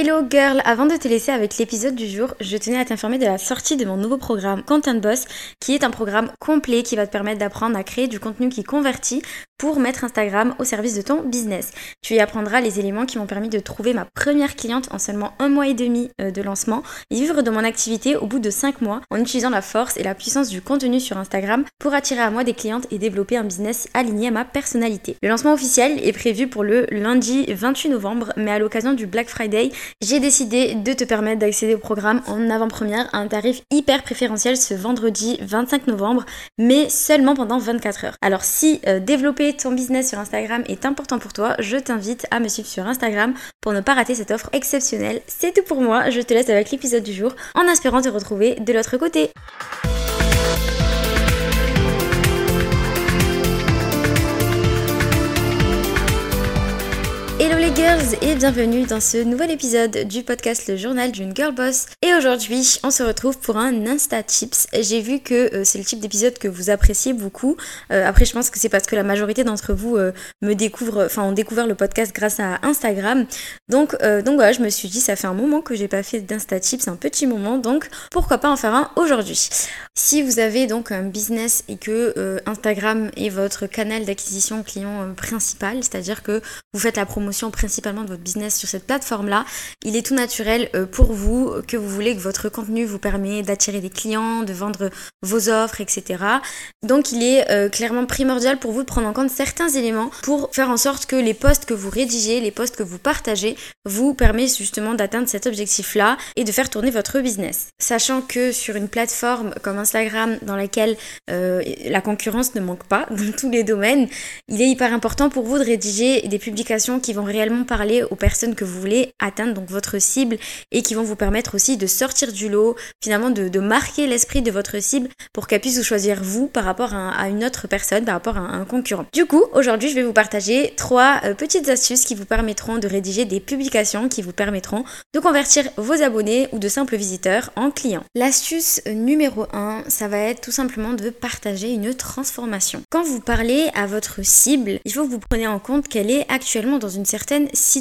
Hello girl, avant de te laisser avec l'épisode du jour, je tenais à t'informer de la sortie de mon nouveau programme Content Boss, qui est un programme complet qui va te permettre d'apprendre à créer du contenu qui convertit pour mettre Instagram au service de ton business. Tu y apprendras les éléments qui m'ont permis de trouver ma première cliente en seulement un mois et demi euh, de lancement et vivre de mon activité au bout de 5 mois en utilisant la force et la puissance du contenu sur Instagram pour attirer à moi des clientes et développer un business aligné à ma personnalité. Le lancement officiel est prévu pour le lundi 28 novembre, mais à l'occasion du Black Friday, j'ai décidé de te permettre d'accéder au programme en avant-première à un tarif hyper préférentiel ce vendredi 25 novembre, mais seulement pendant 24 heures. Alors si euh, développer ton business sur Instagram est important pour toi, je t'invite à me suivre sur Instagram pour ne pas rater cette offre exceptionnelle. C'est tout pour moi, je te laisse avec l'épisode du jour en espérant te retrouver de l'autre côté. Et bienvenue dans ce nouvel épisode du podcast Le journal d'une girl boss. Et aujourd'hui, on se retrouve pour un Insta Tips. J'ai vu que euh, c'est le type d'épisode que vous appréciez beaucoup. Euh, après, je pense que c'est parce que la majorité d'entre vous euh, me découvrent, enfin, ont découvert le podcast grâce à Instagram. Donc, donc voilà, je me suis dit, ça fait un moment que j'ai pas fait d'Insta Tips, un petit moment, donc pourquoi pas en faire un aujourd'hui? Si vous avez donc un business et que Instagram est votre canal d'acquisition client principal, c'est-à-dire que vous faites la promotion principalement de votre business sur cette plateforme-là, il est tout naturel euh, pour vous que vous voulez que votre contenu vous permet d'attirer des clients, de vendre vos offres, etc. Donc il est euh, clairement primordial pour vous de prendre en compte certains éléments pour faire en sorte que les posts que vous rédigez, les posts que vous partagez, vous permettent justement d'atteindre cet objectif-là et de faire tourner votre business. Sachant que sur une plateforme comme Instagram dans laquelle euh, la concurrence ne manque pas dans tous les domaines, il est hyper important pour vous de rédiger des publications qui vont réellement parler aux personnes que vous voulez atteindre, donc votre cible, et qui vont vous permettre aussi de sortir du lot, finalement de, marquer l'esprit de votre cible pour qu'elle puisse vous choisir vous par rapport à, une autre personne, par rapport à un, concurrent. Du coup, aujourd'hui, je vais vous partager trois euh, petites astuces qui vous permettront de rédiger des publications qui vous permettront de convertir vos abonnés ou de simples visiteurs en clients. L'astuce numéro 1, ça va être tout simplement de partager une transformation. Quand vous parlez à votre cible, il faut que vous preniez en compte qu'elle est actuellement dans une certaine situation,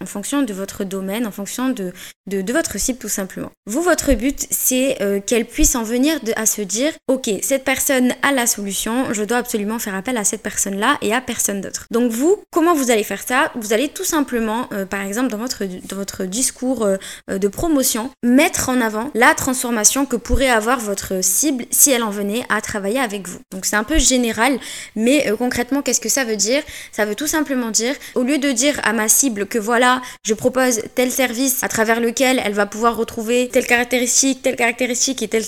en fonction de votre domaine, en fonction de, de, votre cible tout simplement. Vous, votre but, c'est euh, qu'elle puisse en venir à se dire, ok, cette personne a la solution, je dois absolument faire appel à cette personne-là et à personne d'autre. Donc vous, comment vous allez faire ça? Vous allez tout simplement, euh, par exemple, dans votre, dans votre discours euh, de promotion, mettre en avant la transformation que pourrait avoir votre cible si elle en venait à travailler avec vous. Donc c'est un peu général, mais concrètement, qu'est-ce que ça veut dire? Ça veut tout simplement dire, au lieu de dire à ma cible que voilà, je propose tel service à travers lequel elle va pouvoir retrouver telle caractéristique, telle caractéristique et telle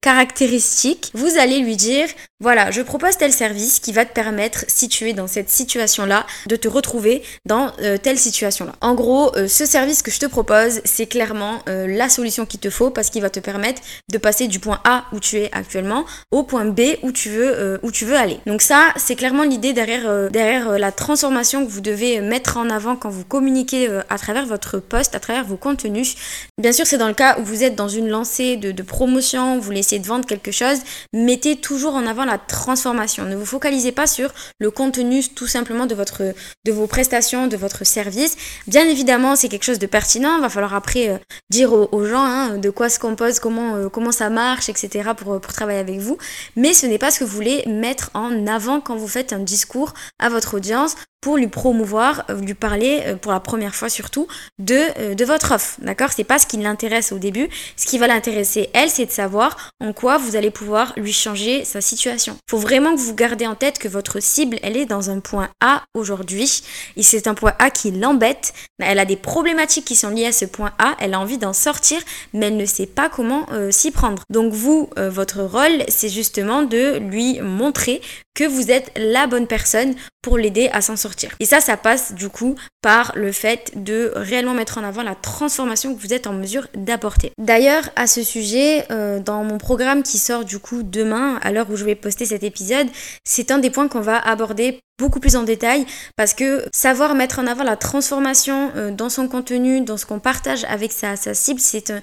caractéristique, vous allez lui dire voilà, je propose tel service qui va te permettre, si tu es dans cette situation-là, de te retrouver dans euh, telle situation-là. En gros, euh, ce service que je te propose, c'est clairement euh, la solution qu'il te faut parce qu'il va te permettre de passer du point A où tu es actuellement au point B où tu veux, où tu veux aller. Donc ça, c'est clairement l'idée derrière, derrière la transformation que vous devez mettre en avant quand vous communiquez euh, à travers votre poste, à travers vos contenus. Bien sûr, c'est dans le cas où vous êtes dans une lancée de, promotion, vous essayer de vendre quelque chose, mettez toujours en avant la transformation. Ne vous focalisez pas sur le contenu tout simplement de, votre, de vos prestations, de votre service. Bien évidemment, c'est quelque chose de pertinent. Il va falloir après euh, dire aux, gens hein, de quoi se compose, comment, euh, comment ça marche, etc. Pour, pour travailler avec vous. Mais ce n'est pas ce que vous voulez mettre en avant quand vous faites un discours à votre audience pour lui promouvoir, euh, lui parler euh, pour la première fois surtout de, euh, de votre offre. D'accord? C'est pas ce qui l'intéresse au début. Ce qui va l'intéresser, elle, c'est de savoir en quoi vous allez pouvoir lui changer sa situation. Faut vraiment que vous gardez en tête que votre cible, elle est dans un point A aujourd'hui. Et c'est un point A qui l'embête. Elle a des problématiques qui sont liées à ce point A. Elle a envie d'en sortir, mais elle ne sait pas comment s'y prendre. Donc vous, votre rôle, c'est justement de lui montrer que vous êtes la bonne personne pour l'aider à s'en sortir. Et ça, ça passe du coup par le fait de réellement mettre en avant la transformation que vous êtes en mesure d'apporter. D'ailleurs, à ce sujet, euh, dans mon programme qui sort du coup demain, à l'heure où je vais poster cet épisode, c'est un des points qu'on va aborder beaucoup plus en détail parce que savoir mettre en avant la transformation euh, dans son contenu, dans ce qu'on partage avec sa, sa cible, c'est un,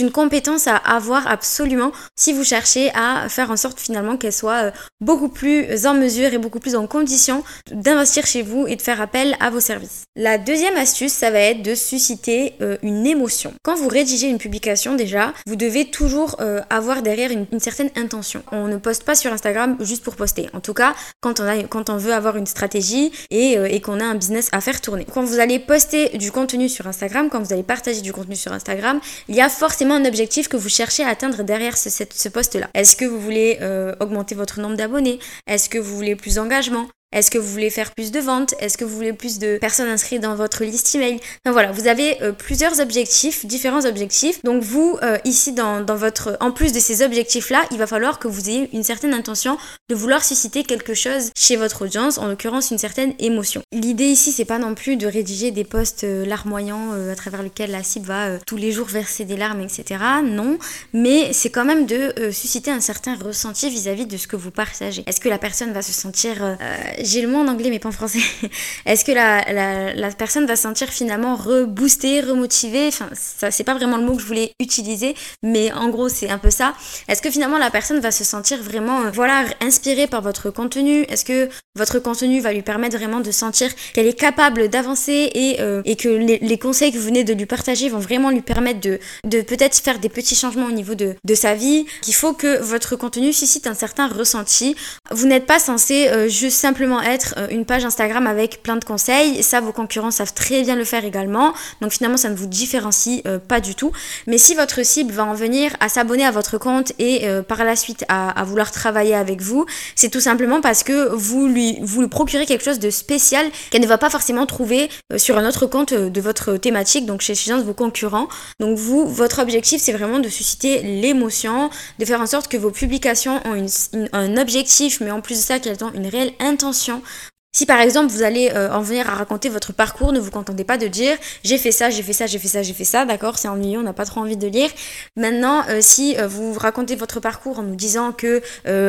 une compétence à avoir absolument si vous cherchez à faire en sorte finalement qu'elle soit euh, beaucoup plus en mesure et beaucoup plus en condition d'investir chez vous et de faire appel à vos services. La deuxième astuce, ça va être de susciter euh, une émotion. Quand vous rédigez une publication déjà, vous devez toujours avoir derrière une, une certaine intention. On ne poste pas sur Instagram juste pour poster. En tout cas, quand on, a, quand on veut avoir une stratégie et, euh, et qu'on a un business à faire tourner. Quand vous allez poster du contenu sur Instagram, quand vous allez partager du contenu sur Instagram, il y a forcément un objectif que vous cherchez à atteindre derrière ce, ce post-là. Est-ce que vous voulez euh, augmenter votre nombre d'abonnés? Est-ce que vous voulez plus d'engagement? Est-ce que vous voulez faire plus de ventes? Est-ce que vous voulez plus de personnes inscrites dans votre liste email? Enfin, voilà, vous avez euh, plusieurs objectifs, différents objectifs. Donc vous, euh, ici, dans, votre, en plus de ces objectifs-là, il va falloir que vous ayez une certaine intention de vouloir susciter quelque chose chez votre audience, en l'occurrence une certaine émotion. L'idée ici, c'est pas non plus de rédiger des posts euh, larmoyants à travers lesquels la cible va tous les jours verser des larmes, etc. Non, mais c'est quand même de susciter un certain ressenti vis-à-vis -vis de ce que vous partagez. Est-ce que la personne va se sentir j'ai le mot en anglais mais pas en français. Est-ce que la, la, personne va se sentir finalement reboostée, remotivée? Enfin, ça c'est pas vraiment le mot que je voulais utiliser, mais en gros c'est un peu ça. Est-ce que finalement la personne va se sentir vraiment, euh, voilà, inspirée par votre contenu? Est-ce que votre contenu va lui permettre vraiment de sentir qu'elle est capable d'avancer et, euh, et que les, conseils que vous venez de lui partager vont vraiment lui permettre de, de peut-être faire des petits changements au niveau de, de sa vie Qu'il faut que votre contenu suscite un certain ressenti? Vous n'êtes pas censé euh, juste simplement être euh, une page Instagram avec plein de conseils. Ça, vos concurrents savent très bien le faire également. Donc finalement, ça ne vous différencie euh, pas du tout. Mais si votre cible va en venir à s'abonner à votre compte et euh, par la suite à, vouloir travailler avec vous, c'est tout simplement parce que vous lui, vous procurez quelque chose de spécial qu'elle ne va pas forcément trouver sur un autre compte de votre thématique, donc chez, chez un de vos concurrents. Donc vous, votre objectif, c'est vraiment de susciter l'émotion, de faire en sorte que vos publications ont un objectif, mais en plus de ça, qu'elles ont une réelle intention conscient si par exemple vous allez euh, en venir à raconter votre parcours, ne vous contentez pas de dire j'ai fait ça, j'ai fait ça, j'ai fait ça, j'ai fait ça, d'accord, c'est ennuyeux, on n'a pas trop envie de lire. Maintenant, euh, si euh, vous racontez votre parcours en nous disant que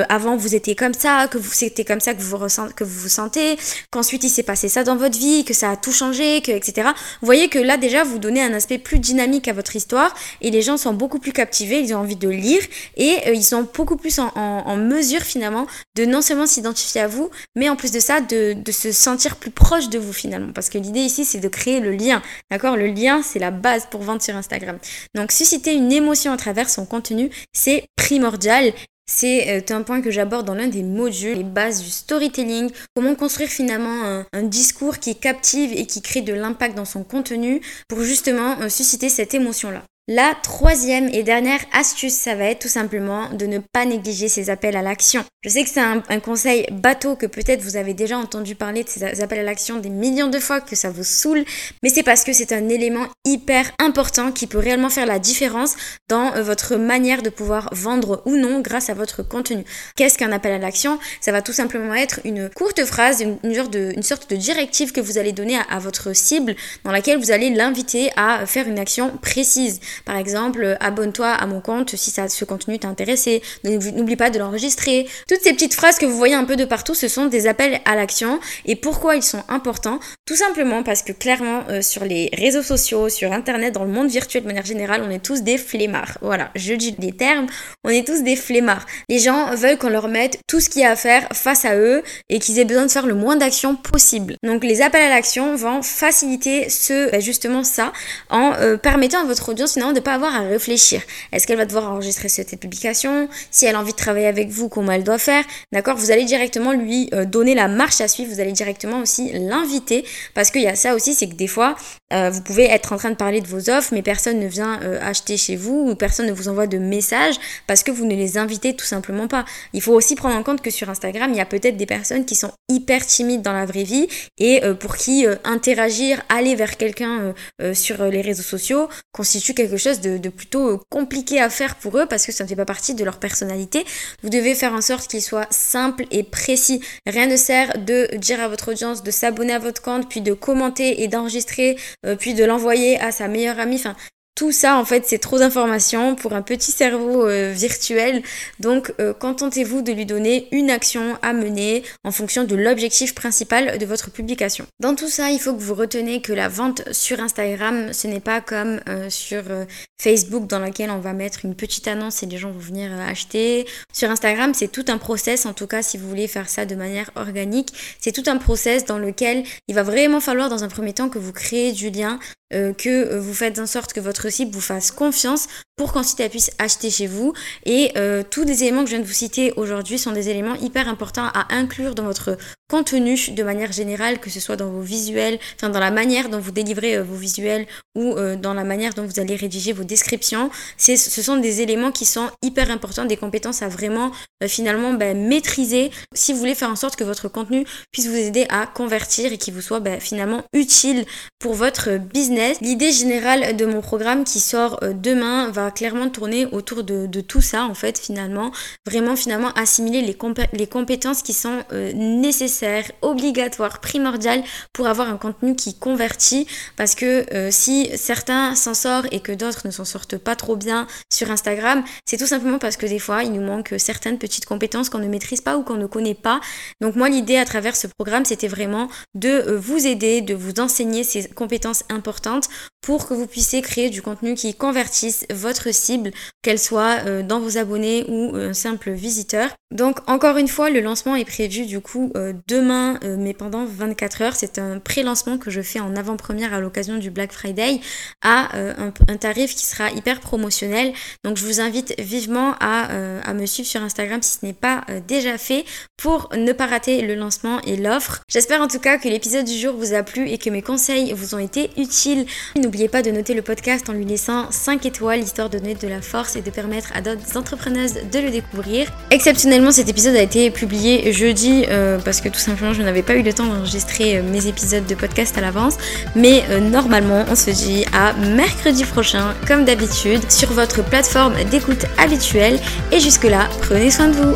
avant vous étiez comme ça, que vous c'était comme ça que vous, que vous vous sentez, qu'ensuite il s'est passé ça dans votre vie, que ça a tout changé, que etc. Vous voyez que là déjà vous donnez un aspect plus dynamique à votre histoire et les gens sont beaucoup plus captivés, ils ont envie de lire et ils sont beaucoup plus en, en mesure finalement de non seulement s'identifier à vous, mais en plus de ça de de, se sentir plus proche de vous finalement. Parce que l'idée ici, c'est de créer le lien. D'accord? Le lien, c'est la base pour vendre sur Instagram. Donc, susciter une émotion à travers son contenu, c'est primordial. C'est euh, un point que j'aborde dans l'un des modules, les bases du storytelling, comment construire finalement un, un, discours qui captive et qui crée de l'impact dans son contenu pour justement euh, susciter cette émotion-là. La troisième et dernière astuce, ça va être tout simplement de ne pas négliger ces appels à l'action. Je sais que c'est un, conseil bateau que peut-être vous avez déjà entendu parler de ces appels à l'action des millions de fois, que ça vous saoule, mais c'est parce que c'est un élément hyper important qui peut réellement faire la différence dans euh, votre manière de pouvoir vendre ou non grâce à votre contenu. Qu'est-ce qu'un appel à l'action? Ça va tout simplement être une courte phrase, une, sorte, de, directive que vous allez donner à votre cible dans laquelle vous allez l'inviter à faire une action précise. Par exemple, abonne-toi à mon compte si ça, ce contenu t'a intéressé. N'oublie pas de l'enregistrer. Toutes ces petites phrases que vous voyez un peu de partout, ce sont des appels à l'action. Et pourquoi ils sont importants? Tout simplement parce que clairement, euh, sur les réseaux sociaux, sur Internet, dans le monde virtuel de manière générale, on est tous des flemmards. Voilà, je dis des termes, on est tous des flemmards. Les gens veulent qu'on leur mette tout ce qu'il y a à faire face à eux et qu'ils aient besoin de faire le moins d'actions possible. Donc les appels à l'action vont faciliter ce, bah, justement ça, en euh, permettant à votre audience de ne pas avoir à réfléchir. Est-ce qu'elle va devoir enregistrer cette publication? Si elle a envie de travailler avec vous, comment elle doit faire? D'accord Vous allez directement lui euh, donner la marche à suivre. Vous allez directement aussi l'inviter. Parce qu'il y a ça aussi, c'est que des fois, euh, vous pouvez être en train de parler de vos offres, mais personne ne vient euh, acheter chez vous ou personne ne vous envoie de messages parce que vous ne les invitez tout simplement pas. Il faut aussi prendre en compte que sur Instagram, il y a peut-être des personnes qui sont hyper timides dans la vraie vie et pour qui interagir, aller vers quelqu'un sur les réseaux sociaux constitue quelque chose de, plutôt compliqué à faire pour eux parce que ça ne fait pas partie de leur personnalité. Vous devez faire en sorte qu'il soit simple et précis. Rien ne sert de dire à votre audience de s'abonner à votre compte, puis de commenter et d'enregistrer, euh, puis de l'envoyer à sa meilleure amie. Tout ça, en fait, c'est trop d'informations pour un petit cerveau euh, virtuel. Donc, euh, contentez-vous de lui donner une action à mener en fonction de l'objectif principal de votre publication. Dans tout ça, il faut que vous retenez que la vente sur Instagram, ce n'est pas comme euh, sur Facebook dans laquelle on va mettre une petite annonce et les gens vont venir acheter. Sur Instagram, c'est tout un process, en tout cas, si vous voulez faire ça de manière organique, c'est tout un process dans lequel il va vraiment falloir dans un premier temps que vous créez du lien euh, que euh, vous faites en sorte que votre cible vous fasse confiance pour qu'ensuite elle puisse acheter chez vous. Et euh, tous les éléments que je viens de vous citer aujourd'hui sont des éléments hyper importants à inclure dans votre contenu de manière générale, que ce soit dans vos visuels, enfin dans la manière dont vous délivrez vos visuels ou dans la manière dont vous allez rédiger vos descriptions. Ce sont des éléments qui sont hyper importants, des compétences à vraiment finalement ben, maîtriser si vous voulez faire en sorte que votre contenu puisse vous aider à convertir et qu'il vous soit ben, finalement utile pour votre business L'idée générale de mon programme qui sort euh, demain va clairement tourner autour de, tout ça en fait finalement. Vraiment finalement assimiler les, les compétences qui sont euh, nécessaires, obligatoires, primordiales pour avoir un contenu qui convertit. Parce que euh, si certains s'en sortent et que d'autres ne s'en sortent pas trop bien sur Instagram, c'est tout simplement parce que des fois il nous manque certaines petites compétences qu'on ne maîtrise pas ou qu'on ne connaît pas. Donc moi l'idée à travers ce programme c'était vraiment de vous aider, de vous enseigner ces compétences importantes pour que vous puissiez créer du contenu qui convertisse votre cible, qu'elle soit euh, dans vos abonnés ou un simple visiteur. Donc encore une fois, le lancement est prévu du coup euh, demain, euh, mais pendant 24 heures. C'est un pré-lancement que je fais en avant-première à l'occasion du Black Friday à un, tarif qui sera hyper promotionnel. Donc je vous invite vivement à, à me suivre sur Instagram si ce n'est pas déjà fait pour ne pas rater le lancement et l'offre. J'espère en tout cas que l'épisode du jour vous a plu et que mes conseils vous ont été utiles N'oubliez pas de noter le podcast en lui laissant 5 étoiles, histoire de donner de la force et de permettre à d'autres entrepreneuses de le découvrir. Exceptionnellement, cet épisode a été publié jeudi euh, parce que tout simplement, je n'avais pas eu le temps d'enregistrer euh, mes épisodes de podcast à l'avance. Mais euh, normalement, on se dit à mercredi prochain, d'habitude, sur votre plateforme d'écoute habituelle. Et jusque-là, prenez soin de vous.